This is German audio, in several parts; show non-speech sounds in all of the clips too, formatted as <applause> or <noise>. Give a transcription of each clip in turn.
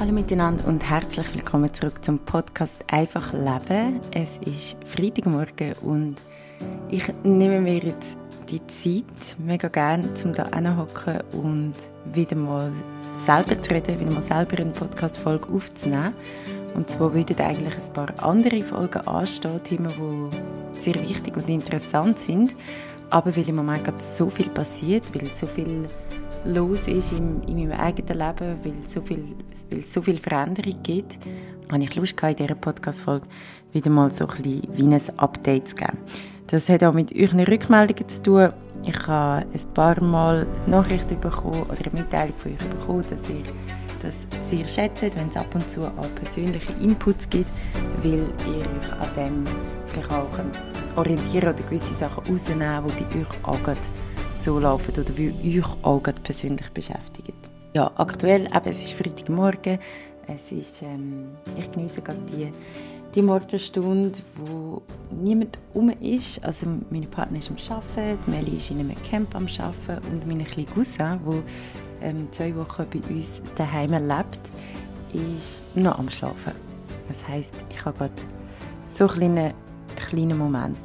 Hallo miteinander und herzlich willkommen zurück zum Podcast Einfach Leben. Es ist Freitagmorgen und ich nehme mir jetzt die Zeit mega gerne, um da hinzuhocken und wieder mal selber zu reden, wieder mal selber eine Podcast-Folge aufzunehmen. Und zwar würden eigentlich ein paar andere Folgen anstehen, Themen, die sehr wichtig und interessant sind. Aber weil im Moment gerade so viel passiert, weil so viel los ist in, in meinem eigenen Leben, weil es so viel, weil es so viel Veränderung gibt, habe ich Lust gehabt, in dieser Podcast-Folge wieder mal so ein bisschen wie ein Update zu geben. Das hat auch mit euren Rückmeldungen zu tun. Ich habe ein paar Mal Nachrichten bekommen oder eine Mitteilung von euch bekommen, dass ihr das sehr schätzt, wenn es ab und zu auch persönliche Inputs gibt, weil ihr euch an dem vielleicht auch orientieren oder gewisse Sachen rausnehmen, die bei euch auch so laufen oder wie euch auch persönlich beschäftigen. Ja, aktuell, eben, es ist Freitagmorgen, es ist, ähm, ich genieße gerade die, die Morgenstunde, wo niemand um ist. Also mein Partner ist am Arbeiten, Melli ist in einem Camp am Arbeiten und meine kleine Cousin, die ähm, zwei Wochen bei uns daheim lebt, ist noch am Schlafen. Das heißt, ich habe gerade so einen kleinen Moment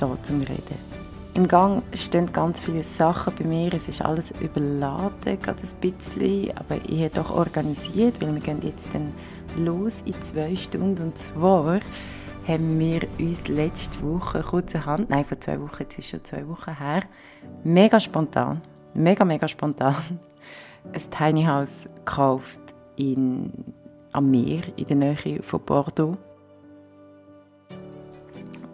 hier zum Reden. Im Gang stehen ganz viele Sachen bei mir. Es ist alles überladen, gerade ein bisschen, aber eher doch organisiert, weil wir gehen jetzt dann los in zwei Stunden. Und zwar haben wir uns letzte Woche kurzerhand, nein, vor zwei Wochen, jetzt ist schon zwei Wochen her, mega spontan, mega, mega spontan, <laughs> ein Tiny House gekauft in, am Meer in der Nähe von Bordeaux.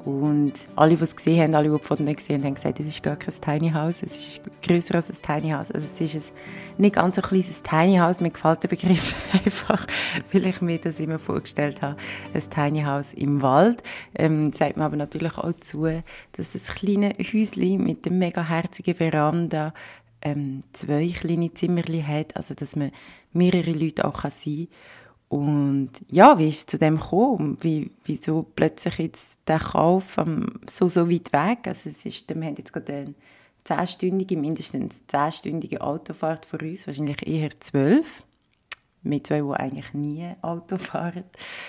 Und alle, die es gesehen haben, alle, die die Fotos gesehen haben, haben gesagt, es ist gar kein Tiny House, es ist größer als ein Tiny House. Also es ist ein nicht ganz so kleines Tiny House, mir gefällt der Begriff <laughs> einfach, weil ich mir das immer vorgestellt habe, ein Tiny House im Wald. Ähm, sagt mir aber natürlich auch zu, dass das kleine Häuschen mit der mega herzigen Veranda ähm, zwei kleine Zimmerchen hat, also dass man mehrere Leute auch sein kann und ja, wie ist es zu dem gekommen? Wie, wieso plötzlich jetzt der Kauf so, so weit weg? Also es ist, wir haben jetzt gerade eine zehnstündige, mindestens zehnstündige Autofahrt vor uns, wahrscheinlich eher zwölf. Wir zwei, die eigentlich nie Auto fahren.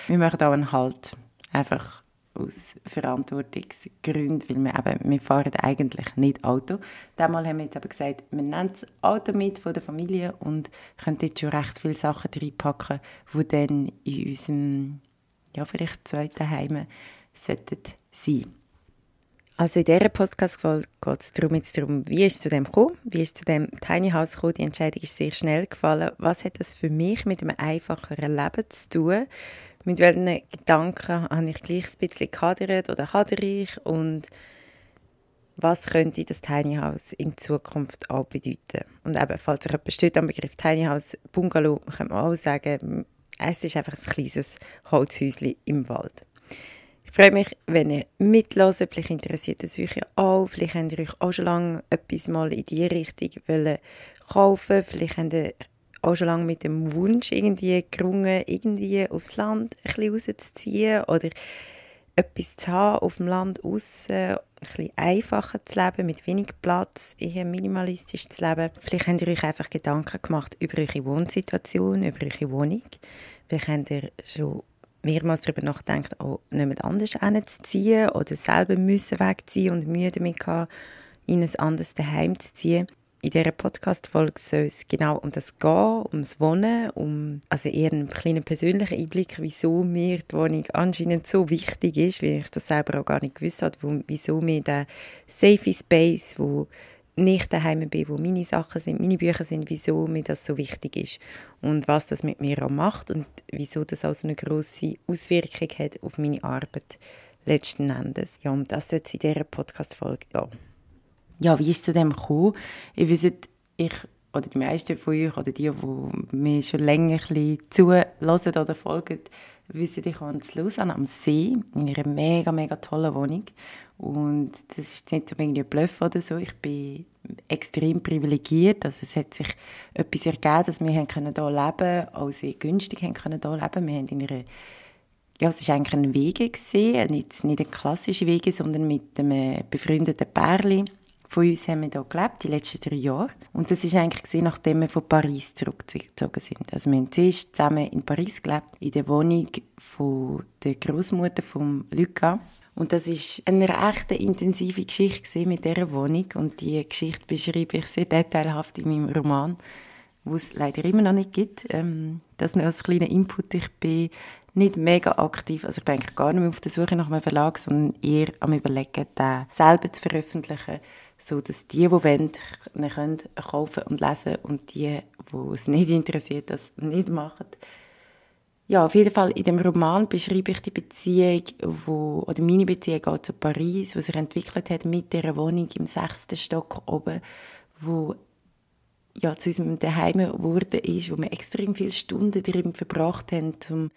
Wir machen auch einen Halt. Einfach aus Verantwortungsgründen, weil wir eben, wir fahren eigentlich nicht Auto. Damals haben wir jetzt aber gesagt, wir nehmen das Auto mit von der Familie und können jetzt schon recht viele Sachen reinpacken, die dann in unserem, ja, vielleicht zweiten Heim sollten sein. Also in dieser Podcast-Folge geht es darum, jetzt darum, wie ist es zu dem gekommen, wie ist es zu dem Tiny House gekommen, die Entscheidung ist sehr schnell gefallen. Was hat das für mich mit einem einfacheren Leben zu tun? Mit welchen Gedanken habe ich gleich ein bisschen gehadert oder hadere ich und was könnte das Tiny House in Zukunft auch bedeuten? Und eben, falls sich jemand steht am Begriff Tiny House, Bungalow, kann man auch sagen, es ist einfach ein kleines Holzhäuschen im Wald. Ich freue mich, wenn ihr mitloset. Vielleicht interessiert es euch ja auch. Vielleicht habt ihr euch auch schon lange etwas mal in die Richtung kaufen Vielleicht habt ihr auch schon lange mit dem Wunsch irgendwie gerungen, irgendwie aufs Land ein bisschen rauszuziehen oder etwas zu haben auf dem Land aussen, ein bisschen einfacher zu leben, mit wenig Platz, eher minimalistisch zu leben. Vielleicht habt ihr euch einfach Gedanken gemacht über eure Wohnsituation, über eure Wohnung. Vielleicht habt ihr schon mehrmals darüber nachgedacht, auch nicht anders hinzuziehen oder selber müssen wegziehen und Mühe damit haben, in ein anderes Heim zu ziehen. In dieser Podcast-Folge soll es genau um das gehen, ums Wohnen, um also eher einen kleinen persönlichen Einblick, wieso mir die Wohnung anscheinend so wichtig ist, weil ich das selber auch gar nicht gewusst habe, wieso mir der Safe Space, wo nicht daheim bin, wo meine Sachen sind, meine Bücher sind, wieso mir das so wichtig ist und was das mit mir auch macht und wieso das auch so eine grosse Auswirkung hat auf meine Arbeit letzten Endes. Ja, und das soll es in dieser Podcast-Folge gehen ja, wie ist es zu dem gekommen? Ich weiß, ich oder die meisten von euch oder die, die mir schon länger zuhören oder folgen, wissen, ich wohne in Lausanne am See, in einer mega, mega tollen Wohnung. Und das ist nicht so ein Bluff oder so. Ich bin extrem privilegiert. Also es hat sich etwas ergeben, dass wir hier leben können, auch sehr günstig hier leben können. Wir haben in einer ja, es war eigentlich ein Wege, nicht, nicht ein klassischer Wege, sondern mit einem befreundeten Pärchen von uns haben wir hier gelebt, die letzten drei Jahre. Und das ist eigentlich gesehen, nachdem wir von Paris zurückgezogen sind. Also wir haben zuerst zusammen in Paris gelebt, in der Wohnung von der Großmutter von Luca. Und das ist eine recht intensive Geschichte mit dieser Wohnung. Und die Geschichte beschreibe ich sehr detailhaft in meinem Roman, wo es leider immer noch nicht gibt. Ähm, das nur als kleiner Input. Ich bin nicht mega aktiv, also ich bin eigentlich gar nicht mehr auf der Suche nach einem Verlag, sondern eher am überlegen, den selber zu veröffentlichen, so dass die, die wollen, können kaufen und lesen und die, die es nicht interessiert, das nicht machen. Ja, auf jeden Fall in dem Roman beschreibe ich die Beziehung, wo, oder meine Beziehung auch zu Paris, was sich entwickelt hat mit der Wohnung im sechsten Stock oben, wo ja, zu unserem Daheim geworden ist, wo wir extrem viele Stunden drin verbracht haben, um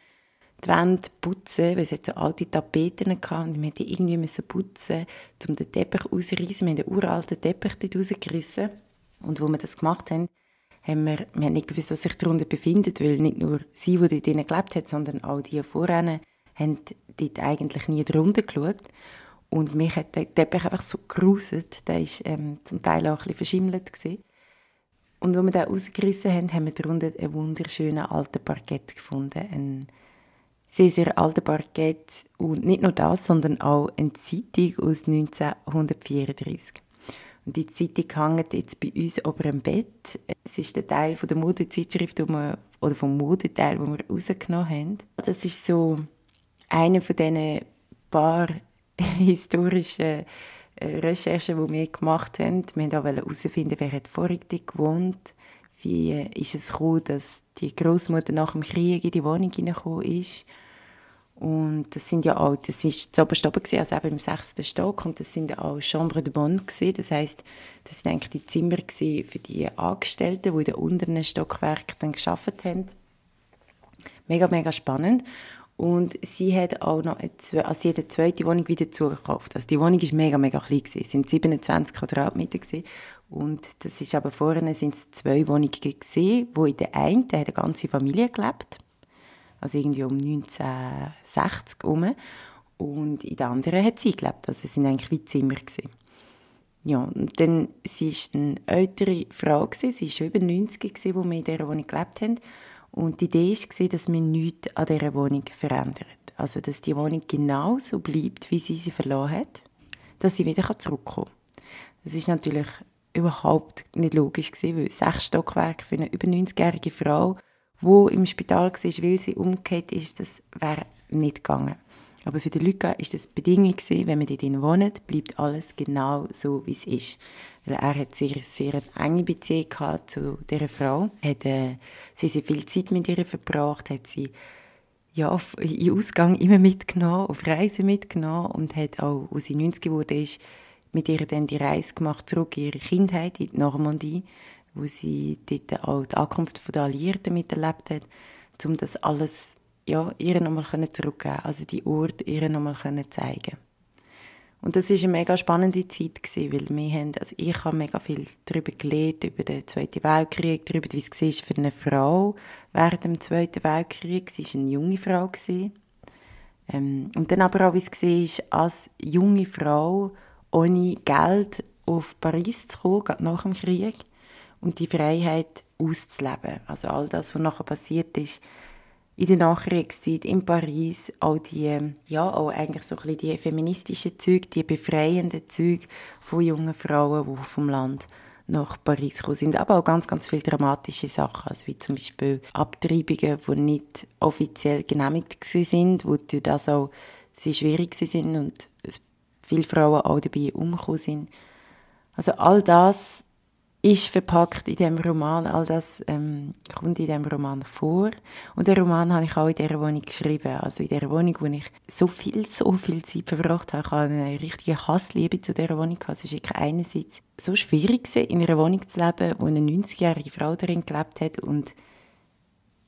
die Wände putzen, weil es so alte Tapeten hatte und wir mussten irgendwie putzen, um den Teppich auszureißen. Wir haben den uralten Teppich dort rausgerissen. Und wo wir das gemacht haben, haben wir, wir haben nicht gewusst, was sich darunter befindet, weil nicht nur sie, die dort gelebt hat, sondern auch die vorher, haben dort eigentlich nie drunter geschaut. Und mich hat der Teppich einfach so geruset. Der war ähm, zum Teil auch ein bisschen verschimmelt. Gewesen. Und als wir den rausgerissen haben, haben wir darunter einen wunderschönen alten Parkett gefunden. Ein sehr, sehr alter Parkett. Und nicht nur das, sondern auch eine Zeitung aus 1934. Und die Zeitung hängt jetzt bei uns oben im Bett. Es ist der Teil von der Modezeitschrift, oder vom Modeteil, den wir rausgenommen haben. Das ist so eine von diesen paar <laughs> historischen äh, Recherchen, die wir gemacht haben. Wir wollten auch herausfinden, wer hat vorher gewohnt wie äh, ist es gekommen, dass die Großmutter nach dem Krieg in die Wohnung hineingekommen ist. Und das sind ja auch, das ist zu oberst oben gewesen, also eben im sechsten Stock, und das sind ja auch Chambre de Bonne gewesen. Das heisst, das sind eigentlich die Zimmer gewesen für die Angestellten, die in den unteren Stockwerken dann gearbeitet haben. Mega, mega spannend. Und sie hat auch noch eine, also sie hat eine zweite Wohnung wieder zugekauft. Also die Wohnung ist mega, mega klein gewesen. Es sind 27 Quadratmeter gewesen. Und das ist aber vorne sind es zwei Wohnungen gewesen, wo in der einen, da hat eine ganze Familie gelebt. Also irgendwie um 1960 herum. Und in der anderen hat sie gelebt. Also es sind eigentlich wie Zimmer gewesen. Ja, und dann, sie ist eine ältere Frau gewesen. Sie war schon über 90 gewesen, wo wir in dieser Wohnung gelebt haben. Und die Idee war, dass man nichts an dieser Wohnung verändert. Also, dass die Wohnung genauso bleibt, wie sie sie verloren hat, dass sie wieder zurückkommen kann. Das ist natürlich überhaupt nicht logisch weil sechs Stockwerke für eine über 90-jährige Frau, die im Spital war, weil sie umgekehrt ist, das wäre nicht gegangen. Aber für die Luca ist das Bedingung gewesen, wenn man dort wohnt, bleibt alles genau so, wie es ist. Weil er hat sehr, sehr eine enge Beziehung gehabt zu dieser Frau, hat äh, sehr, sehr viel Zeit mit ihr verbracht, hat sie ja, auf, in Ausgang immer mitgenommen, auf Reisen mitgenommen und hat auch, als sie 90 geworden ist, mit ihr dann die Reise gemacht zurück in ihre Kindheit in die Normandie, wo sie dort auch die Ankunft der Alliierten miterlebt hat, um das alles ja, ihr nochmal zurückgeben also die Orte ihr nochmal zeigen und das ist eine mega spannende Zeit gewesen, weil wir haben, also ich habe mega viel darüber gelernt, über den Zweiten Weltkrieg, darüber, wie es war für eine Frau während dem Zweiten Weltkrieg. Sie war eine junge Frau. Ähm, und dann aber auch, wie es war, als junge Frau ohne Geld auf Paris zu kommen, gerade nach dem Krieg, und die Freiheit auszuleben. Also all das, was nachher passiert ist, in der Nachkriegszeit in Paris auch die, ja, auch eigentlich so ein bisschen die feministischen Züge, die befreienden Züge von jungen Frauen, die vom Land nach Paris gekommen sind. Aber auch ganz, ganz viele dramatische Sachen, also wie zum Beispiel Abtreibungen, die nicht offiziell genehmigt sind, wo durch das auch sehr schwierig sind und viele Frauen auch dabei umgekommen sind. Also all das ist verpackt in dem Roman, all das ähm, kommt in dem Roman vor. Und den Roman habe ich auch in dieser Wohnung geschrieben. Also in dieser Wohnung, wo ich so viel, so viel Zeit verbracht habe. Ich habe eine richtige Hassliebe zu dieser Wohnung gehabt. Es ist einerseits so schwierig in einer Wohnung zu leben, wo eine 90-jährige Frau darin gelebt hat und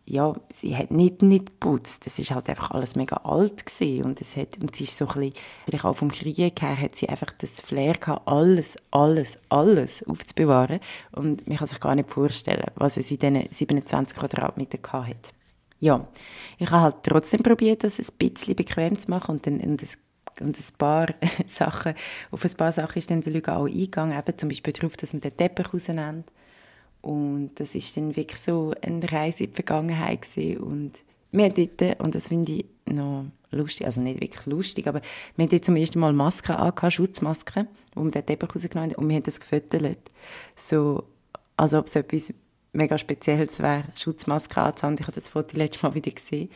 ja, sie hat nicht, nicht geputzt. Es ist halt einfach alles mega alt gewesen. und es hat, und sie ist so ein bisschen, vielleicht auch vom Krieg her, hat sie einfach das Flair gehabt, alles, alles, alles aufzubewahren und man kann sich gar nicht vorstellen, was es in diesen 27 Quadratmetern gehabt hat. Ja, ich habe halt trotzdem probiert, das ein bisschen bequem zu machen und, dann, und es und ein paar <laughs> Sachen, auf ein paar Sachen ist dann der Lüge auch eingegangen, eben zum Beispiel darauf, dass man den Teppich rausnimmt. Und das ist dann wirklich so eine Reise in die Vergangenheit gewesen. und wir dort, und das finde ich noch lustig, also nicht wirklich lustig, aber wir haben zum ersten Mal Masken angehabt, Schutzmasken, wo wir den Teppich rausgenommen haben, und wir haben das gefüttert. So, als ob es etwas mega Spezielles wäre, Schutzmaske anzuhaben. Ich habe das Foto letztes Mal wieder gesehen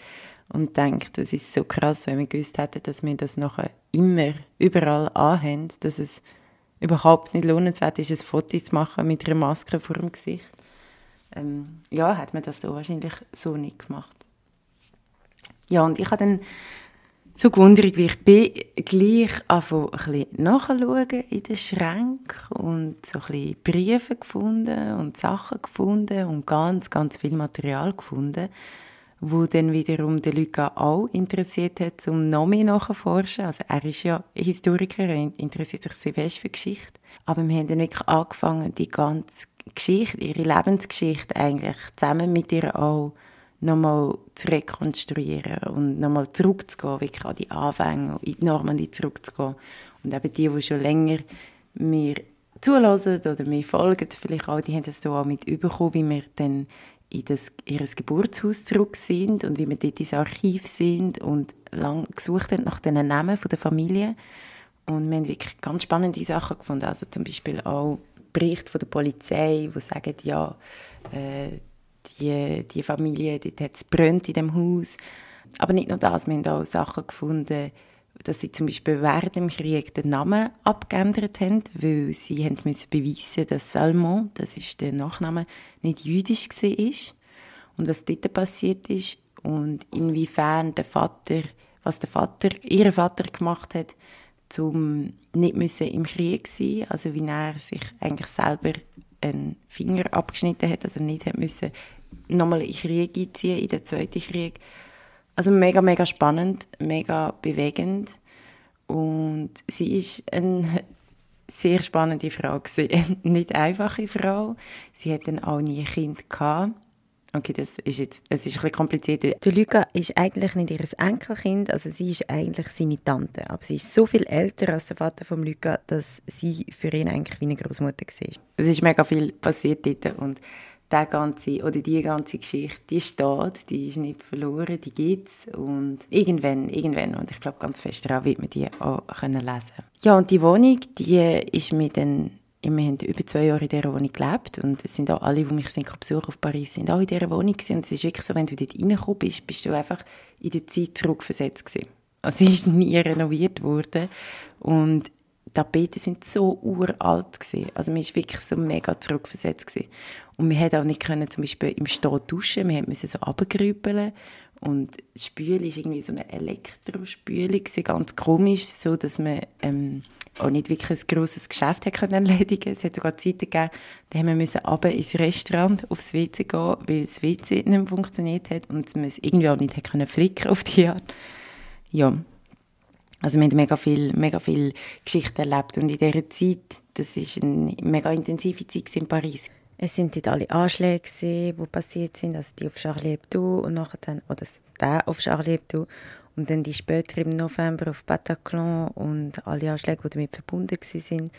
und denke, das ist so krass, wenn wir gewusst hätten, dass wir das nachher immer, überall anhaben, dass es überhaupt nicht lohnenswert ist, ein Foto zu machen mit einer Maske vor dem Gesicht. Ähm, ja, hat man das da wahrscheinlich so nicht gemacht. Ja, und ich habe dann so gewundert, wie ich bin, gleich anfangen, ein bisschen nachschauen in den Schränken und so ein bisschen Briefe gefunden und Sachen gefunden und ganz, ganz viel Material gefunden, wo dann wiederum den Luca auch interessiert hat, um noch mehr nachzuforschen. Also er ist ja Historiker, er interessiert sich sehr fest für Geschichte. Aber wir haben dann wirklich angefangen, die ganze Geschichte, ihre Lebensgeschichte eigentlich zusammen mit ihr auch nochmal zu rekonstruieren und nochmal zurückzugehen, wirklich an die Anfänge, in die Normandie zurückzugehen. Und eben die, die schon länger mir zulassen oder mir folgen, vielleicht auch, die haben das hier auch mit überkommen, wie wir dann in das, ihr Geburtshaus zurück sind und wie wir dort ins Archiv sind und lang gesucht haben nach den Namen der Familie. Und wir haben wirklich ganz spannende Sachen gefunden. Also zum Beispiel auch Berichte von der Polizei, die sagen, ja, äh, die, die Familie, dort hat es in dem Haus. Aber nicht nur das, wir haben auch Sachen gefunden, dass sie zum Beispiel während dem Krieg den Namen abgeändert haben, weil sie haben müssen beweisen, dass Salmon, das ist der Nachname, nicht jüdisch war und was dort passiert ist und inwiefern der Vater, was der Vater, ihr Vater gemacht hat, zum nicht müssen im Krieg sein, also wie er sich eigentlich selber einen Finger abgeschnitten hat, also nicht hat müssen nochmal in den Krieg einziehen, in den Zweiten Krieg. Also mega, mega spannend, mega bewegend und sie ist eine <laughs> sehr spannende Frau <laughs> nicht einfache Frau. Sie hat dann auch nie ein Kind gehabt. Okay, das ist jetzt, das ist ein bisschen kompliziert. Die Luca ist eigentlich nicht ihr Enkelkind, also sie ist eigentlich seine Tante. Aber sie ist so viel älter als der Vater von Luca, dass sie für ihn eigentlich wie eine Großmutter war. Es ist mega viel passiert dort und der ganze, oder die ganze Geschichte, die steht, die ist nicht verloren, die gibt's und irgendwann, irgendwann, und ich glaube ganz fest daran, wird man die auch können lesen Ja, und die Wohnung, die ist mir dann wir haben über zwei Jahre in dieser Wohnung gelebt und es sind auch alle, die mich sind besuchen auf Paris, sind auch in dieser Wohnung gewesen. und es ist wirklich so, wenn du dort reingekommen bist, bist du einfach in der Zeit zurückversetzt gewesen. Also sie ist nie renoviert worden und Tapeten sind so uralt gewesen. Also man ist wirklich so mega zurückversetzt gewesen. Und wir hätten auch nicht können, zum Beispiel im Stehen duschen, wir mussten so runtergrübeln und das Spüle ist irgendwie so eine Elektrospüle gewesen, ganz komisch, so dass man ähm, auch nicht wirklich ein grosses Geschäft hat können erledigen Es hat sogar Zeiten gegeben, da haben wir müssen runter ins Restaurant aufs WC gehen, weil das WC nicht mehr funktioniert hat und man es irgendwie auch nicht können flicken auf die Art. Ja. Also wir haben mega viel, mega viel Geschichten erlebt und in dieser Zeit, das ist eine mega intensive Zeit in Paris. Es sind dort alle Anschläge, die passiert sind, also die auf Charlie Hebdo und nachher dann, oder der auf Charlie Hebdo und dann die später im November auf Bataclan und alle Anschläge, die damit verbunden waren.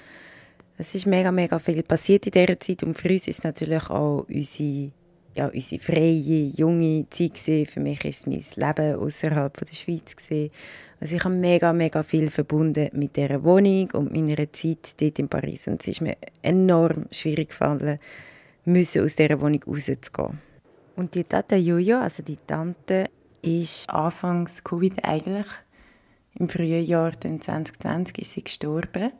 Es ist mega, mega viel passiert in dieser Zeit und für uns ist natürlich auch unsere, ja, unsere freie, junge Zeit gewesen. Für mich ist es mein Leben außerhalb der Schweiz gewesen. Also ich habe mega, mega viel verbunden mit dieser Wohnung und meiner Zeit dort in Paris und es ist mir enorm schwierig gefallen, müssen aus dieser Wohnung rauszugehen. Und die Tante Jojo, also die Tante, ist anfangs Covid eigentlich. Im frühen Jahr 2020 ist sie gestorben.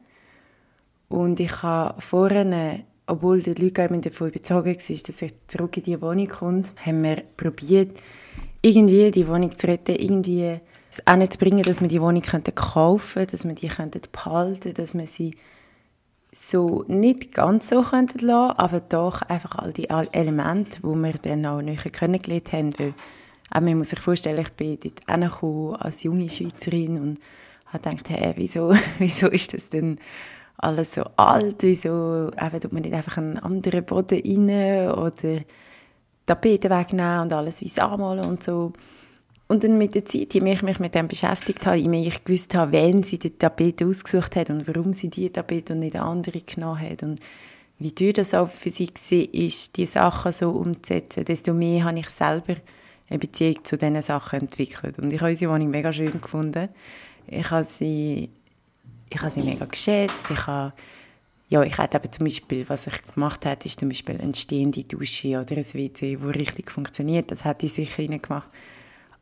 Und ich habe vorne, obwohl die Leute davon überzeugt waren, dass ich zurück in die Wohnung komme, haben wir probiert, irgendwie die Wohnung zu retten, irgendwie es auch nicht zu bringen, dass wir die Wohnung kaufen könnten, dass wir die behalten könnten, dass wir sie so nicht ganz so könnten lassen, aber doch einfach all die Elemente, die wir dann auch näher kennengelernt haben, weil auch man muss sich vorstellen, ich bin dort angekommen als junge Schweizerin und habe gedacht, hey, wieso, <laughs> wieso ist das denn alles so alt, wieso tut man nicht einfach einen anderen Boden rein oder Tapeten wegnehmen und alles wie anmalen und so. Und dann mit der Zeit, je mehr ich mich mit dem beschäftigt habe, je mehr ich gewusst habe, wen sie die Tapete ausgesucht hat und warum sie die Tapete und nicht andere genommen hat und wie teuer das auch für sie war, ist, die Sachen so umzusetzen, desto mehr habe ich selber eine Beziehung zu diesen Sachen entwickelt. Und ich habe unsere Wohnung mega schön gefunden. Ich habe sie, ich habe sie mega geschätzt. Ich habe, ja, ich hätte eben zum Beispiel, was ich gemacht habe, ist zum Beispiel eine stehende Dusche oder ein WC, das richtig funktioniert. Das hätte ich sicher gemacht.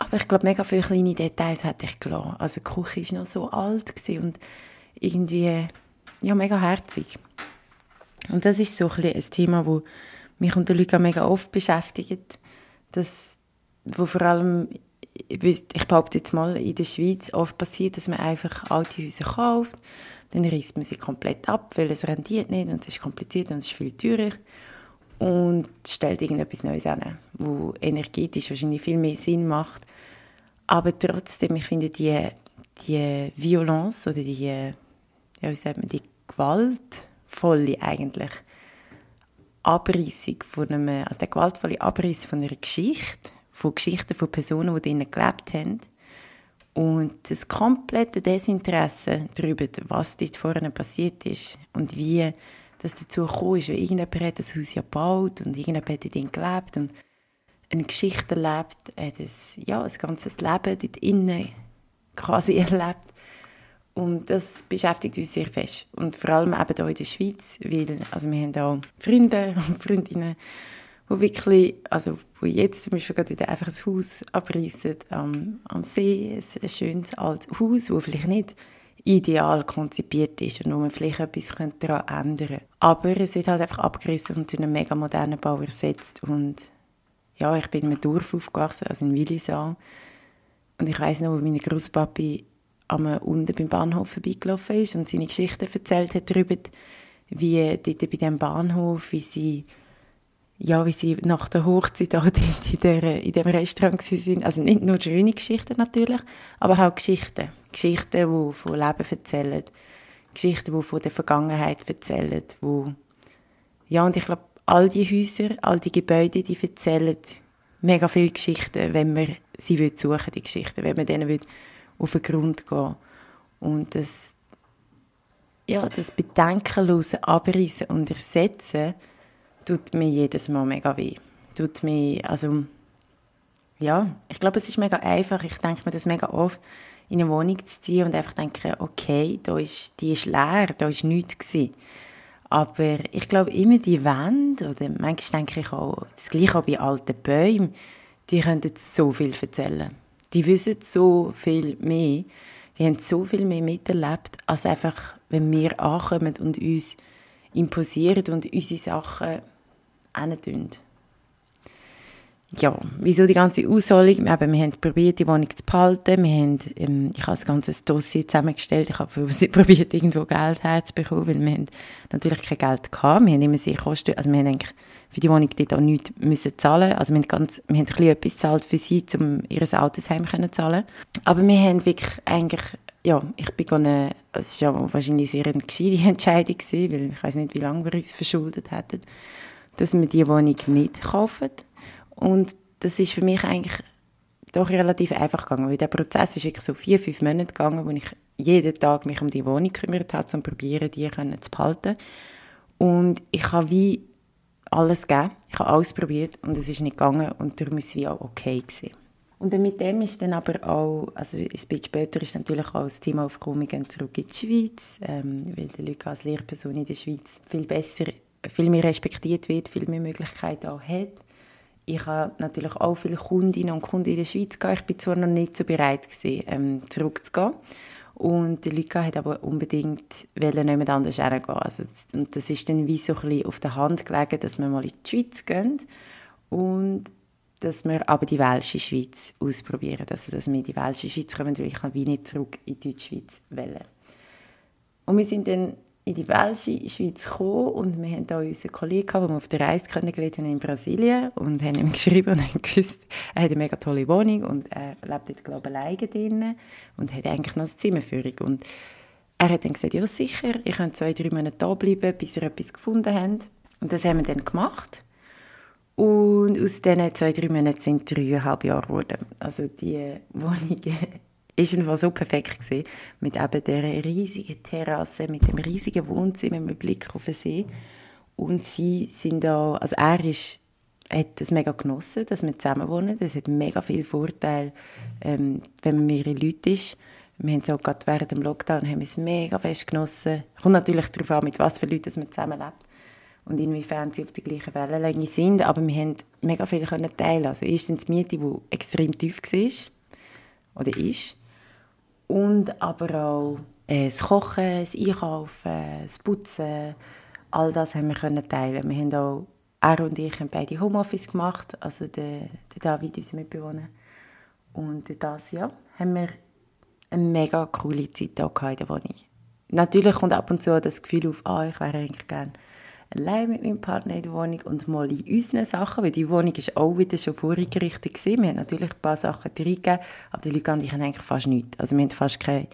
Aber ich glaube, mega viele kleine Details hätte ich gelassen. Also die Küche war noch so alt und irgendwie, ja, mega herzig. Und das ist so ein, ein Thema, das mich und Luca mega oft beschäftigt. Das, wo vor allem, ich behaupte jetzt mal, in der Schweiz oft passiert, dass man einfach alte Häuser kauft, dann reißt man sie komplett ab, weil es rendiert nicht und es ist kompliziert und es ist viel teurer und stellt irgendetwas Neues an, wo energetisch wahrscheinlich viel mehr Sinn macht. Aber trotzdem, ich finde die, die Violence oder die, ja, wie sagt man, die gewaltvolle eigentlich Abrissung von einem, also der gewaltvolle Abriss von einer Geschichte, von Geschichten von Personen, die drinnen gelebt haben. Und das komplette Desinteresse darüber, was dort vorne passiert ist und wie das dazu gekommen ist, irgendjemand hat das Haus ja gebaut und irgendjemand hat dort gelebt und eine Geschichte erlebt, hat das, ja, ein ganzes Leben dort innen quasi <laughs> erlebt und das beschäftigt uns sehr fest. Und vor allem eben hier in der Schweiz, weil also wir haben auch Freunde <laughs> und Freundinnen, die wirklich, also wo jetzt zum Beispiel gerade einfach ein Haus abreißen am, am See, ein, ein schönes altes Haus, das vielleicht nicht ideal konzipiert ist und wo man vielleicht etwas daran ändern könnte. Aber es wird halt einfach abgerissen und in einen mega modernen Bau ersetzt. Und ja, ich bin in einem Dorf aufgewachsen, also in Willisau. Und ich weiß noch, wo meine Großpapi am unten beim Bahnhof vorbeigelaufen ist und seine Geschichten erzählt hat darüber, wie dort bei diesem Bahnhof, wie sie ja, wie sie nach der Hochzeit auch <laughs> in, der, in dem Restaurant sind. Also nicht nur schöne Geschichten natürlich, aber auch Geschichten. Geschichten, die von Leben erzählen. Geschichten, die von der Vergangenheit erzählen. Wo ja, und ich glaube, all die Häuser, all die Gebäude, die erzählen mega viele Geschichten, wenn man sie will suchen, die Geschichten, wenn man denen will auf den Grund gehen Und das, ja, das bedenkenlose Abreißen und Ersetzen tut mir jedes Mal mega weh. Tut mir, also, ja, ich glaube, es ist mega einfach. Ich denke mir das mega oft, in eine Wohnung zu ziehen und einfach denken, okay, da ist, die ist leer, da ist nichts gewesen. Aber ich glaube, immer die Wände, oder manchmal denke ich auch, das gleiche auch bei alten Bäumen, die können so viel erzählen. Die wissen so viel mehr, die haben so viel mehr miterlebt, als einfach, wenn wir ankommen und uns imposieren und unsere Sachen hin ja, wieso die ganze Ausholung? Wir, wir haben probiert, die Wohnung zu behalten. Wir haben, ähm, ich habe das ganze Dossier zusammengestellt. Ich habe <laughs> probiert, irgendwo Geld herzubekommen, weil wir haben natürlich kein Geld gehabt. Wir haben immer sehr Kosten, also wir haben eigentlich für die Wohnung dort auch nichts müssen zahlen. Also wir haben, ganz, wir haben ein bisschen etwas gezahlt für sie, um ihr Altersheim zu zahlen. Aber wir haben wirklich eigentlich, ja, ich bin gegangen, es war ja wahrscheinlich sehr eine gescheite <laughs> Entscheidung gewesen, weil ich weiß nicht, wie lange wir uns verschuldet hätten, dass wir die Wohnung nicht kaufen. Und das ist für mich eigentlich doch relativ einfach gegangen, weil der Prozess ist wirklich so vier, fünf Monate gegangen, wo ich jeden Tag mich um die Wohnung gekümmert habe, um probieren, die zu behalten. Und ich habe wie alles gegeben. Ich habe alles probiert und es ist nicht gegangen und darum ist es wie auch okay gewesen. Und mit dem ist dann aber auch, also ein bisschen später ist natürlich auch das Thema aufgekommen, wir zurück in die Schweiz, ähm, weil der Luca als Lehrperson in der Schweiz viel besser, viel mehr respektiert wird, viel mehr Möglichkeiten auch hat. Ich habe natürlich auch viele Kundinnen und Kunden in der Schweiz gehabt. Ich bin zwar noch nicht so bereit gewesen, ähm, zurückzugehen. Und der Luca hat aber unbedingt jemand anders hergehen. Also, und das ist dann wie so ein auf der Hand gelegen, dass wir mal in die Schweiz gehen und dass wir aber die welsche Schweiz ausprobieren. Also, dass wir in die welsche Schweiz kommen, weil ich wie nicht zurück in die Deutschschweiz wählen. Und wir sind dann in die Welsche Schweiz gekommen. Und wir haben da unseren Kollegen gehabt, den wir auf der Reise kennengelernt haben in Brasilien und haben ihm <laughs> geschrieben und haben gewusst, er hat eine mega tolle Wohnung und er lebt dort, glaube ich, alleine drin und hat eigentlich noch eine Zimmerführung und er hat dann gesagt, ja sicher, ich kann zwei, drei Monate da bleiben, bis ihr etwas gefunden habt. Und das haben wir dann gemacht. Und aus diesen zwei, drei Monaten sind dreieinhalb Jahre geworden. Also die <laughs> Wohnung war so perfekt gewesen, mit eben dieser riesigen Terrasse, mit dem riesigen Wohnzimmer mit Blick auf den See. Und sie sind da, also er ist, hat das mega genossen, dass wir zusammen wohnen. Das hat mega viel Vorteil, ähm, wenn man mehrere Leute ist. Wir haben so gerade während dem Lockdown haben es mega fest genossen. Kommt natürlich darauf an, mit was für Leuten man zusammenlebt und inwiefern sie auf der gleichen Wellenlänge sind. Aber wir haben mega viel teilen. Also erstens die Miete, die extrem tief war oder ist. Und aber auch äh, das Kochen, das Einkaufen, das Putzen, all das haben wir können teilen. Wir haben auch, er und ich haben beide Homeoffice gemacht, also der, der David, unser Mitbewohner. Und das, ja, haben wir eine mega coole Zeit hier in der Wohnung. Natürlich kommt ab und zu das Gefühl auf, ah, ich wäre eigentlich gerne allein mit meinem Partner in der Wohnung und mal in unseren Sachen, weil die Wohnung ist auch wieder schon vorgerichtet gewesen. Wir haben natürlich ein paar Sachen reingegeben, aber die Leute ich haben eigentlich fast nichts. Also wir haben fast keine,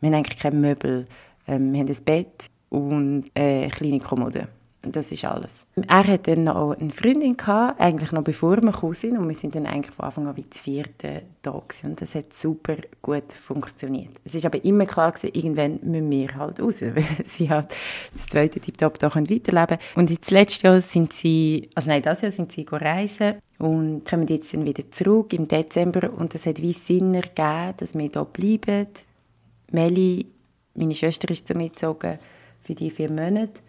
wir haben eigentlich keine Möbel. Ähm, wir haben ein Bett und äh, eine kleine Kommode. Das ist alles. Er hat dann noch eine Freundin gehabt, eigentlich noch bevor wir gekommen sind. Und wir sind dann eigentlich von Anfang an wie das vierte da gewesen. Und das hat super gut funktioniert. Es ist aber immer klar gewesen, irgendwann müssen wir halt raus, <laughs> weil sie halt das zweite Tiptop da weiterleben können. Und jetzt letztes Jahr sind sie, also nein, das Jahr sind sie reisen und kommen jetzt dann wieder zurück im Dezember. Und das hat wie Sinn ergeben, dass wir hier bleiben. Melli, meine Schwester, ist damit gezogen für die vier Monate.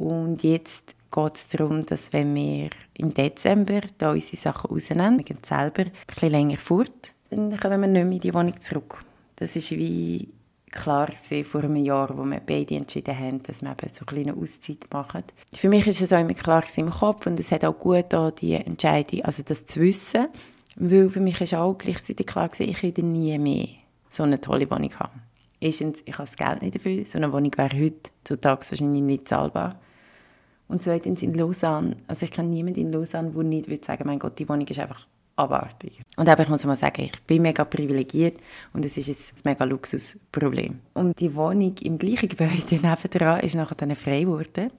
Und jetzt geht es darum, dass wenn wir im Dezember da unsere Sachen rausnehmen, wir gehen selber ein bisschen länger fort, dann kommen wir nicht mehr in die Wohnung zurück. Das ist wie klar vor einem Jahr, wo wir beide entschieden haben, dass wir eben so eine kleine Auszeit machen. Für mich ist es auch immer klar im Kopf und es hat auch gut da die Entscheidung, also das zu wissen, weil für mich ist auch gleichzeitig klar gewesen, ich werde nie mehr so eine tolle Wohnung haben. Erstens, ich habe das Geld nicht dafür, so eine Wohnung wäre heute zutage wahrscheinlich nicht zahlbar. Und zweitens in Lausanne, also ich kenne niemanden in Lausanne, der nicht würde sagen, mein Gott, die Wohnung ist einfach abartig. Und aber ich muss mal sagen, ich bin mega privilegiert und es ist ein mega Luxusproblem. Und die Wohnung im gleichen Gebäude <laughs> nebenan ist nachher dann frei geworden.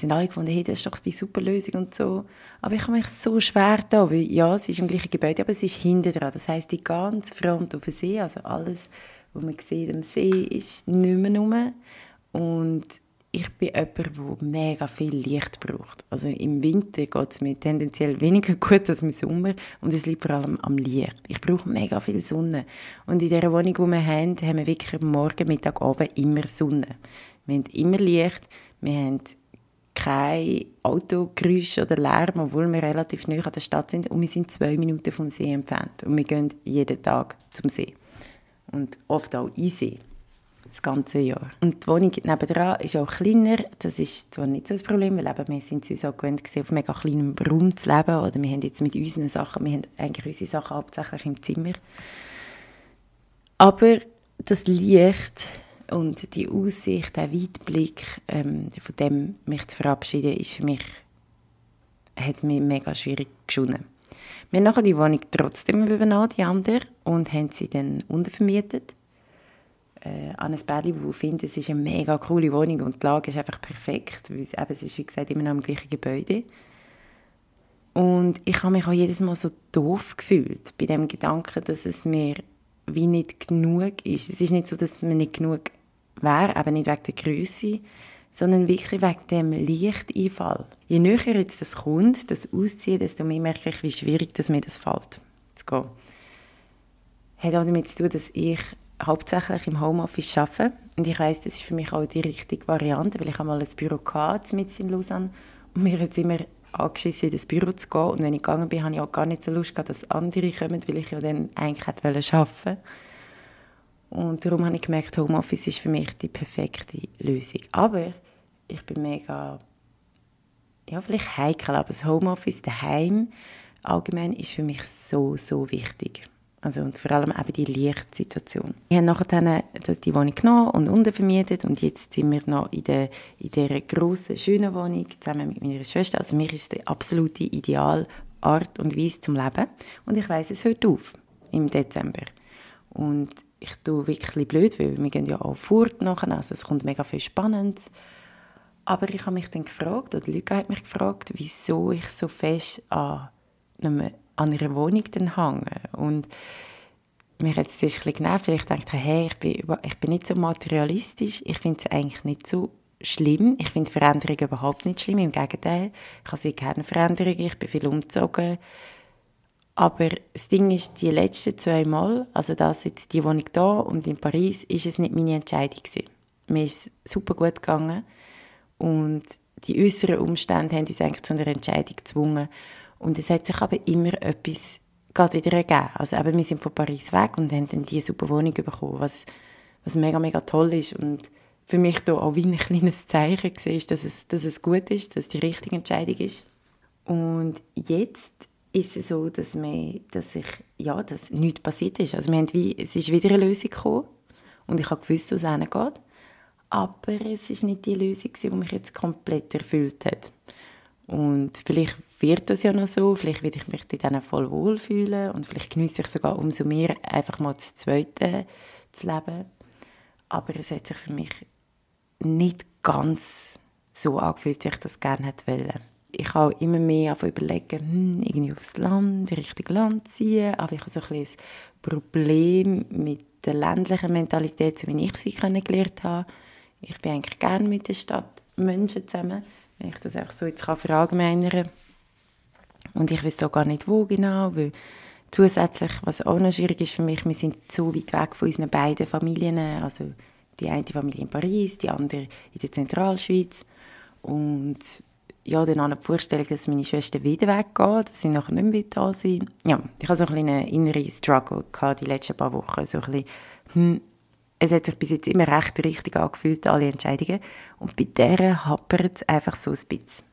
Haben alle gefunden, hey, das ist doch die super Lösung und so. Aber ich habe mich so schwer da, weil ja, es ist im gleichen Gebäude, aber es ist hinten dran. Das heisst, die ganze Front auf dem See, also alles, was man sieht am See, ist nicht mehr rum. Und ich bin jemand, der mega viel Licht braucht. Also im Winter geht es mir tendenziell weniger <laughs> gut als im Sommer und es liegt vor allem am Licht. Ich brauche mega viel Sonne. Und in der Wohnung, die wir haben, haben wir wirklich morgen, Mittag, Abend immer Sonne. Wir haben immer Licht, wir haben kein Autogeräusch oder Lärm, obwohl wir relativ nah an der Stadt sind und wir sind zwei Minuten vom See entfernt und wir gehen jeden Tag zum See und oft auch in See das ganze Jahr. Und die Wohnung nebenan ist auch kleiner. Das ist zwar nicht so ein Problem, weil eben wir sind uns auch gewöhnt auf mega kleinem Raum zu leben. Oder wir haben jetzt mit unseren Sachen, wir haben eigentlich unsere Sachen hauptsächlich im Zimmer. Aber das Licht und die Aussicht, der Weitblick, ähm, von dem mich zu verabschieden, ist für mich, hat mir mega schwierig geschunden. Wir haben die Wohnung trotzdem übernommen, die andere, und haben sie dann untervermietet äh, an ein Pärchen, die finden, es ist eine mega coole Wohnung und die Lage ist einfach perfekt, weil es, eben, es ist, wie gesagt, immer noch im gleichen Gebäude. Und ich habe mich auch jedes Mal so doof gefühlt bei dem Gedanken, dass es mir wie nicht genug ist. Es ist nicht so, dass mir nicht genug wäre, aber nicht wegen der Größe, sondern wirklich wegen dem Lichteinfall. Je näher jetzt das kommt, das Ausziehen, desto mehr merke ich, wie schwierig das mir das fällt, zu gehen. Hat auch damit zu tun, dass ich hauptsächlich im Homeoffice arbeite. Und ich weiß, das ist für mich auch die richtige Variante, weil ich einmal ein Büro mit in Lausanne und mir jetzt immer angeschissen, in das Büro zu gehen. Und wenn ich gegangen bin, habe ich auch gar nicht so Lust gehabt, dass andere kommen, weil ich ja dann eigentlich hätte arbeiten Und darum habe ich gemerkt, Homeoffice ist für mich die perfekte Lösung. Aber ich bin mega, ja, vielleicht heikel, aber das Homeoffice daheim allgemein ist für mich so, so wichtig. Also und vor allem eben die Lichtsituation. Wir haben nachher die Wohnung genommen und untervermietet und jetzt sind wir noch in, der, in dieser grossen, schönen Wohnung zusammen mit meiner Schwester. Also mir ist die absolute Ideal Art und Weise zum Leben und ich weiß es hört auf im Dezember. Und ich tue wirklich blöd, weil wir gehen ja auch fort nachher, also es kommt mega viel Spannendes Aber ich habe mich dann gefragt, oder Luca hat mich gefragt, wieso ich so fest an, einem, an einer Wohnung dann hänge. Und mich hat es ein bisschen genervt, weil ich dachte, hey, ich bin, ich bin nicht so materialistisch, ich finde es eigentlich nicht so schlimm. Ich finde Veränderungen überhaupt nicht schlimm, im Gegenteil. Ich habe sehr gerne Veränderungen, ich bin viel umgezogen. Aber das Ding ist, die letzten zwei Mal, also das jetzt die Wohnung da und in Paris, ist es nicht meine Entscheidung gewesen. Mir ist super gut gegangen und die äußeren Umstände haben uns eigentlich zu einer Entscheidung gezwungen. Und es hat sich aber immer etwas gerade wieder ergeben. Also eben, wir sind von Paris weg und haben dann diese super Wohnung bekommen, was, was mega, mega toll ist. Und für mich da auch wie ein kleines Zeichen war, dass es, dass es gut ist, dass die richtige Entscheidung ist. Und jetzt ist es so, dass, wir, dass ich, ja, dass nichts passiert ist. Also wir haben wie, es ist wieder eine Lösung gekommen und ich habe gewusst, wo es hingeht. Aber es ist nicht die Lösung, die mich jetzt komplett erfüllt hat. Und vielleicht wird das ja noch so, vielleicht werde ich mich dann voll wohlfühlen und vielleicht genieße ich sogar umso mehr, einfach mal das Zweite zu leben. Aber es hat sich für mich nicht ganz so angefühlt, wie ich das gerne hätte wollen ich habe immer mehr überlegen, hm, irgendwie aufs Land, Richtung Land ziehen, aber ich habe so ein, ein Problem mit der ländlichen Mentalität, so wie ich sie kennengelernt habe. Ich bin eigentlich gerne mit der Stadt Menschen zusammen, wenn ich das einfach so jetzt kann verallgemeinern Und ich weiß auch gar nicht, wo genau, weil zusätzlich, was auch noch schwierig ist für mich, wir sind so weit weg von unseren beiden Familien, also die eine Familie in Paris, die andere in der Zentralschweiz und ja, dann auch die Vorstellung, dass meine Schwester wieder weggeht, dass sie nachher nicht mehr da sein Ja, ich hatte so ein einen inneren Struggle gehabt, die letzten paar Wochen. So ein bisschen, hm, es hat sich bis jetzt immer recht richtig angefühlt, alle Entscheidungen. Und bei der hapert es einfach so ein bisschen.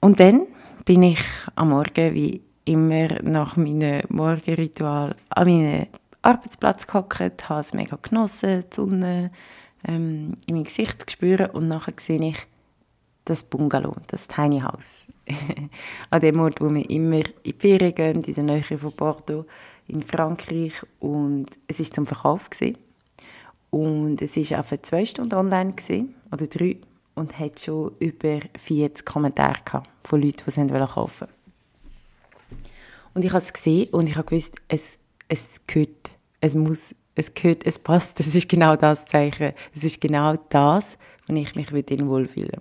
Und dann bin ich am Morgen, wie immer nach meinem Morgenritual, an meinen Arbeitsplatz gehockt, habe es mega genossen, die Sonne ähm, in mein Gesicht zu spüren und nachher sehe ich, das Bungalow, das Tiny House. <laughs> An dem Ort, wo wir immer in die Ferien gehen, in der Nähe von Bordeaux, in Frankreich. Und es war zum Verkauf. Gewesen. Und es war für zwei Stunden online, gewesen, oder drei, und hat schon über 40 Kommentare gehabt von Leuten, die es kaufen wollten. Und ich habe es gesehen und ich habe gewusst, es, es gehört, es muss, es gehört, es passt, es ist genau das Zeichen. Es ist genau das, wo ich mich wohlfühlen würde.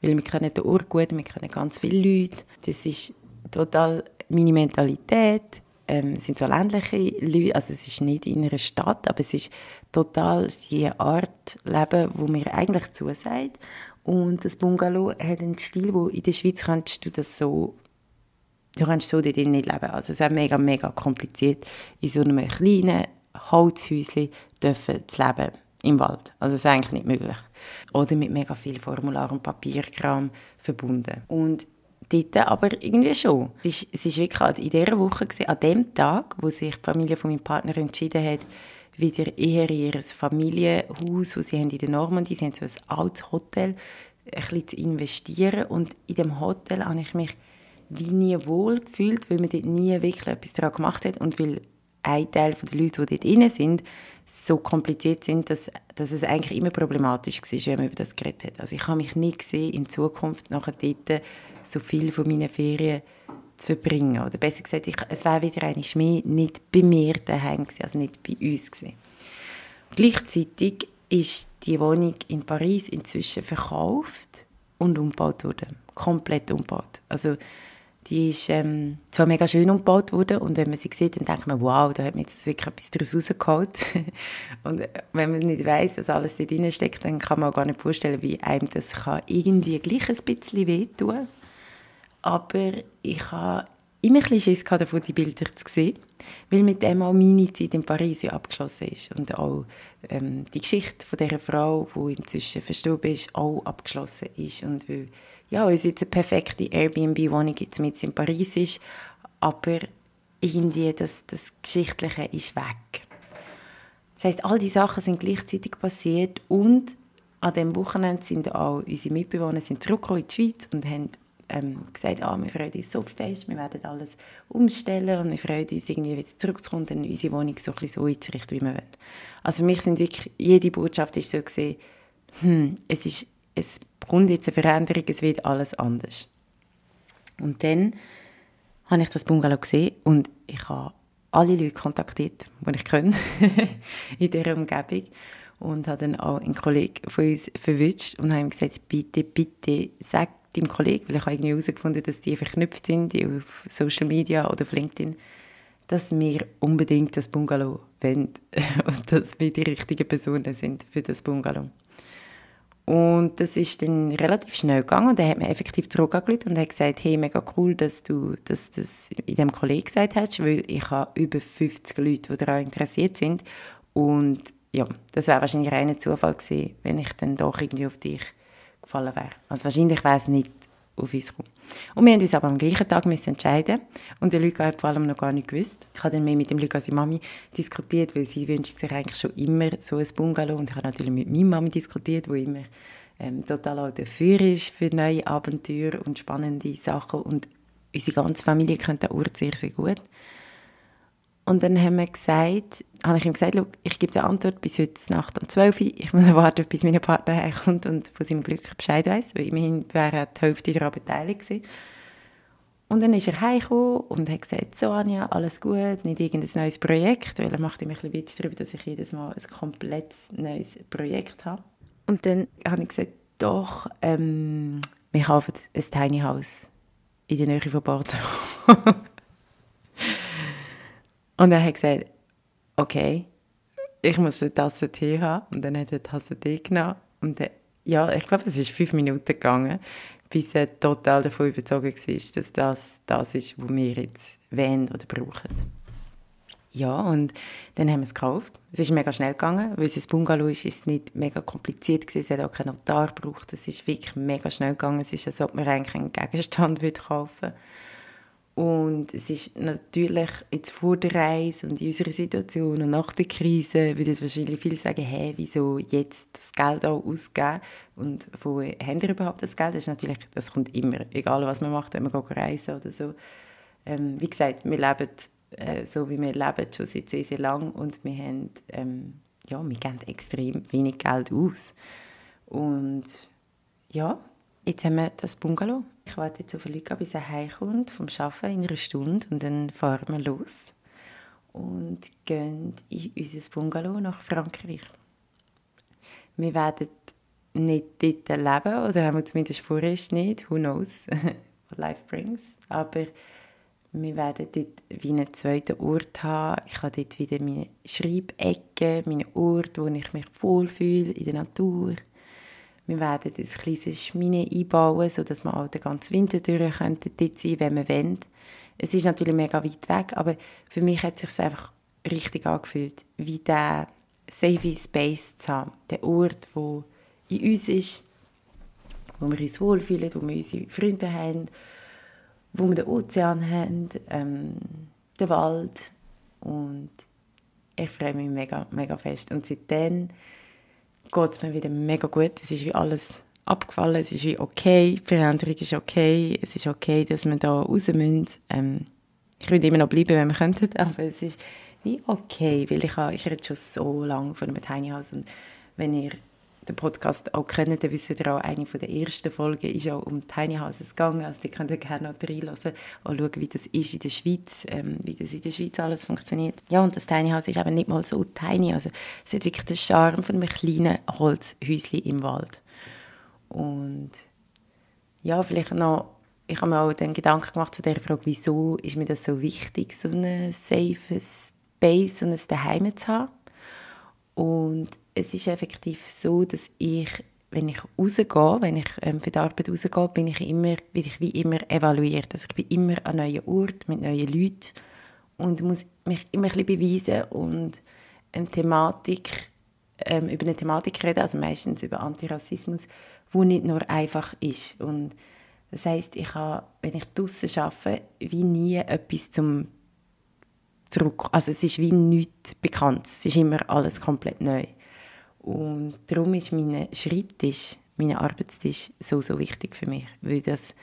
Weil wir kennen den Ort gut, wir kennen ganz viele Leute. Das ist total meine Mentalität. Ähm, es sind so ländliche Leute, also es ist nicht in einer Stadt, aber es ist total die Art Leben, wo mir eigentlich zusagt. Und das Bungalow hat einen Stil, wo in der Schweiz kannst du das so du kannst so dort nicht leben. Also es ist mega, mega kompliziert, in so einem kleinen Holzhäuschen zu leben im Wald. Also das ist eigentlich nicht möglich. Oder mit mega viel Formular und Papierkram verbunden. Und dort aber irgendwie schon. Es ist wirklich in dieser Woche, gewesen, an dem Tag, wo sich die Familie von meinem Partner entschieden hat, wieder eher in ihr Familienhaus, das sie haben in der Normandie, sie haben so ein altes Hotel, ein bisschen zu investieren. Und in dem Hotel habe ich mich wie nie wohl gefühlt, weil man dort nie wirklich etwas daran gemacht hat und weil ein Teil der Leute, die dort drin sind, so kompliziert sind, dass, dass es eigentlich immer problematisch war, wenn man über das geredet hat. Also ich habe mich nie gesehen, in Zukunft nachher dort so viel von meinen Ferien zu verbringen. Oder besser gesagt, ich, es wäre wieder eine mehr nicht bei mir daheim gewesen, also nicht bei uns gewesen. Gleichzeitig ist die Wohnung in Paris inzwischen verkauft und umgebaut worden. Komplett umgebaut. Also die ist ähm, zwar mega schön umgebaut worden und wenn man sie sieht, dann denkt man, wow, da hat man jetzt wirklich etwas daraus rausgeholt. <laughs> und äh, wenn man nicht weiß, was alles da drin steckt, dann kann man auch gar nicht vorstellen, wie einem das kann irgendwie gleich ein bisschen wehtun. Aber ich habe immer ein bisschen Schiss davon, die Bilder zu sehen, weil mit dem auch meine Zeit in Paris ja abgeschlossen ist und auch ähm, die Geschichte von dieser Frau, die inzwischen verstorben ist, auch abgeschlossen ist und weil ja, es jetzt eine perfekte Airbnb-Wohnung jetzt mit in Paris ist, aber irgendwie das, das Geschichtliche ist weg. Das heißt, all die Sachen sind gleichzeitig passiert und an dem Wochenende sind auch unsere Mitbewohner sind zurückgekommen in die Schweiz und haben ähm, gesagt, ah, wir freuen uns so fest, wir werden alles umstellen und wir freuen uns irgendwie wieder zurückzukommen und unsere Wohnung so so einzurichten, wie wir wollen. Also für mich sind wirklich, jede Botschaft ist so gesehen, hm, es, ist, es kommt jetzt eine Veränderung, es wird alles anders. Und dann habe ich das Bungalow gesehen und ich habe alle Leute kontaktiert, die ich kenne, <laughs> in dieser Umgebung. Und habe dann auch einen Kollegen von uns verwünscht und habe ihm gesagt, bitte, bitte, sag deinem Kollegen, weil ich habe irgendwie herausgefunden, dass die verknüpft sind auf Social Media oder auf LinkedIn, dass wir unbedingt das Bungalow wollen <laughs> und dass wir die richtigen Personen sind für das Bungalow. Und das ist dann relativ schnell gegangen und er hat mir effektiv zurückgerufen und hat gesagt, hey, mega cool, dass du dass das in dem Kollegen gesagt hast, weil ich habe über 50 Leute, die daran interessiert sind und ja, das wäre wahrscheinlich reiner Zufall gewesen, wenn ich dann doch irgendwie auf dich gefallen wäre. Also wahrscheinlich wäre es nicht auf uns gekommen. Und wir haben uns aber am gleichen Tag müssen entscheiden und der Luca hat vor allem noch gar nicht gewusst. Ich habe dann mehr mit dem Luca seiner Mami diskutiert, weil sie wünscht sich eigentlich schon immer so ein Bungalow und ich habe natürlich mit meiner Mami diskutiert, wo immer ähm, total auch dafür ist für neue Abenteuer und spannende Sachen und unsere ganze Familie kennt den Ort sehr, sehr gut. Und dann haben wir gesagt, habe ich ihm gesagt, ich gebe die Antwort bis heute Nacht um 12 Uhr. Ich muss <laughs> warten, bis mein Partner herkommt und von seinem Glück Bescheid weiß, weil immerhin wäre die Hälfte daran beteiligt gewesen. Und dann ist er heimgekommen und hat gesagt, so Anja, alles gut, nicht irgendein neues Projekt, weil er macht immer ein bisschen Witz darüber, dass ich jedes Mal ein komplett neues Projekt habe. Und dann habe ich gesagt, doch, ähm, wir kaufen ein Tiny House in der Nähe von Porto. <laughs> Und er hat gesagt, okay, ich muss eine Tasse Tee haben. Und dann hat er eine Tasse Tee genommen. Und dann, ja, ich glaube, es ist fünf Minuten gegangen, bis er total davon überzeugt war, dass das das ist, was wir jetzt wollen oder brauchen. Ja, und dann haben wir es gekauft. Es ist mega schnell gegangen, weil es ein Bungalow ist, ist es nicht mega kompliziert gewesen. Es hat auch keinen Notar gebraucht. Es ist wirklich mega schnell gegangen. Es ist, als ob man eigentlich einen Gegenstand kaufen würde. Und es ist natürlich jetzt vor der Reise und in unserer Situation und nach der Krise würden wahrscheinlich viele sagen, hey, wieso jetzt das Geld auch ausgeben? Und wo haben wir überhaupt das Geld? Das, ist natürlich, das kommt immer, egal was man macht, wenn man reisen oder so. Ähm, wie gesagt, wir leben äh, so, wie wir leben, schon seit sehr, sehr lang und wir haben, ähm, ja, wir geben extrem wenig Geld aus. Und ja, jetzt haben wir das Bungalow. Ich warte jetzt auf Luca, bis er heimkommt vom Arbeiten in einer Stunde und dann fahren wir los und gehen in unser Bungalow nach Frankreich. Wir werden nicht dort leben, oder haben wir zumindest vorerst nicht, who knows, <laughs> what life brings, aber wir werden dort wie einen zweiten Ort haben. Ich habe dort wieder meine Schreibecke, meinen Ort, wo ich mich wohlfühle, in der Natur. Wir werden ein kleines Schmine einbauen, sodass wir auch den ganzen Winter durch könnten dort sein, wenn wir wollen. Es ist natürlich mega weit weg, aber für mich hat es sich einfach richtig angefühlt, wie der Safe Space zu haben. Der Ort, wo in uns ist, wo wir uns wohlfühlen, wo wir unsere Freunde haben, wo wir den Ozean haben, ähm, den Wald und ich freue mich mega, mega fest. Und seitdem geht es mir wieder mega gut. Es ist wie alles abgefallen, es ist wie okay, die Veränderung ist okay, es ist okay, dass wir da raus müssen. Ähm, ich würde immer noch bleiben, wenn wir könnten, <laughs> aber es ist wie okay, weil ich, habe, ich rede schon so lange von einem Tiny House und wenn ihr den Podcast auch kennt, dann wisst ihr auch, eine der ersten Folgen ist auch um Tiny Houses gegangen, also die könnt ihr gerne noch reinhören und schauen, wie das ist in der Schweiz, ähm, wie das in der Schweiz alles funktioniert. Ja, und das Tiny House ist eben nicht mal so tiny, also es hat wirklich den Charme von einem kleinen Holzhäuschen im Wald. Und ja, vielleicht noch, ich habe mir auch den Gedanken gemacht zu der Frage, wieso ist mir das so wichtig, so ein safes Base und ein Daheim zu haben. Und es ist effektiv so, dass ich, wenn ich rausgehe, wenn ich ähm, für die Arbeit rausgehe, bin ich immer, bin ich wie immer evaluiert. Also ich bin immer an neuen Ort mit neuen Leuten und muss mich immer ein beweisen und eine Thematik, ähm, über eine Thematik reden, also meistens über Antirassismus, wo nicht nur einfach ist. Und das heißt, ich habe, wenn ich draußen arbeite, wie nie etwas zum zurück. Also es ist wie nichts bekannt. Es ist immer alles komplett neu. Und darum ist mein Schreibtisch, mein Arbeitstisch so, so wichtig für mich, weil das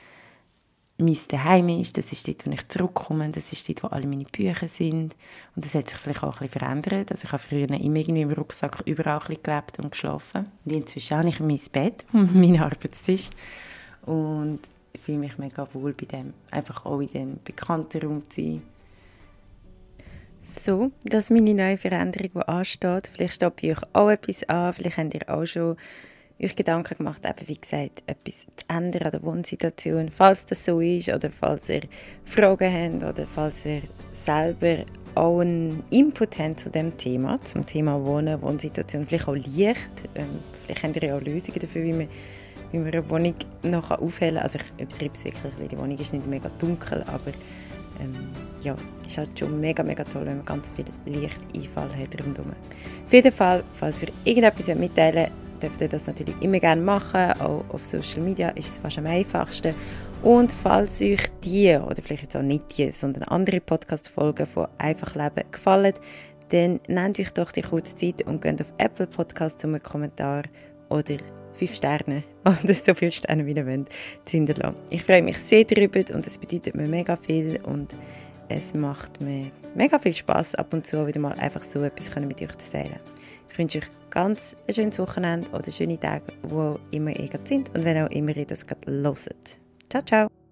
mein Daheim ist, das ist dort, wo ich zurückkomme, das ist dort, wo alle meine Bücher sind. Und das hat sich vielleicht auch ein bisschen verändert. Also ich habe früher immer irgendwie im Rucksack überall ein gelebt und geschlafen. Und inzwischen habe ich mein Bett <laughs> und meinen Arbeitstisch. Und ich fühle mich mega wohl bei dem, einfach auch in dem bekannten Raum zu sein. So, das ist meine neue Veränderung, die ansteht. Vielleicht steht bei euch auch etwas an, vielleicht habt ihr auch schon euch Gedanken gemacht, eben wie gesagt, etwas zu ändern an der Wohnsituation, falls das so ist oder falls ihr Fragen habt oder falls ihr selber auch einen Input habt zu dem Thema, zum Thema Wohnen, Wohnsituation, vielleicht auch Licht, ähm, vielleicht habt ihr auch Lösungen dafür, wie man, wie man eine Wohnung noch aufhellen kann. Also ich übertreibe es wirklich, die Wohnung ist nicht mega dunkel, aber ähm, ja, ist halt schon mega, mega toll, wenn man ganz viel Lichteinfall hat rundherum. Auf jeden Fall, falls ihr irgendetwas mitteilen wollt, dürft ihr das natürlich immer gerne machen. Auch auf Social Media ist es fast am einfachsten. Und falls euch die, oder vielleicht jetzt auch nicht die, sondern andere Podcast-Folgen von Einfach Leben gefallen, dann nehmt euch doch die kurze Zeit und geht auf Apple Podcast um einen Kommentar oder fünf Sterne <laughs> oder so viele Sterne wie ihr wollt zu hinterlassen. Ich freue mich sehr darüber und es bedeutet mir mega viel und es macht mir mega viel Spaß ab und zu wieder mal einfach so etwas mit euch zu teilen. Ich wünsche euch ganz ein schönes Wochenende oder schöne Tage, wo immer ihr sind und wenn auch immer ihr das gerade hört. Ciao, ciao!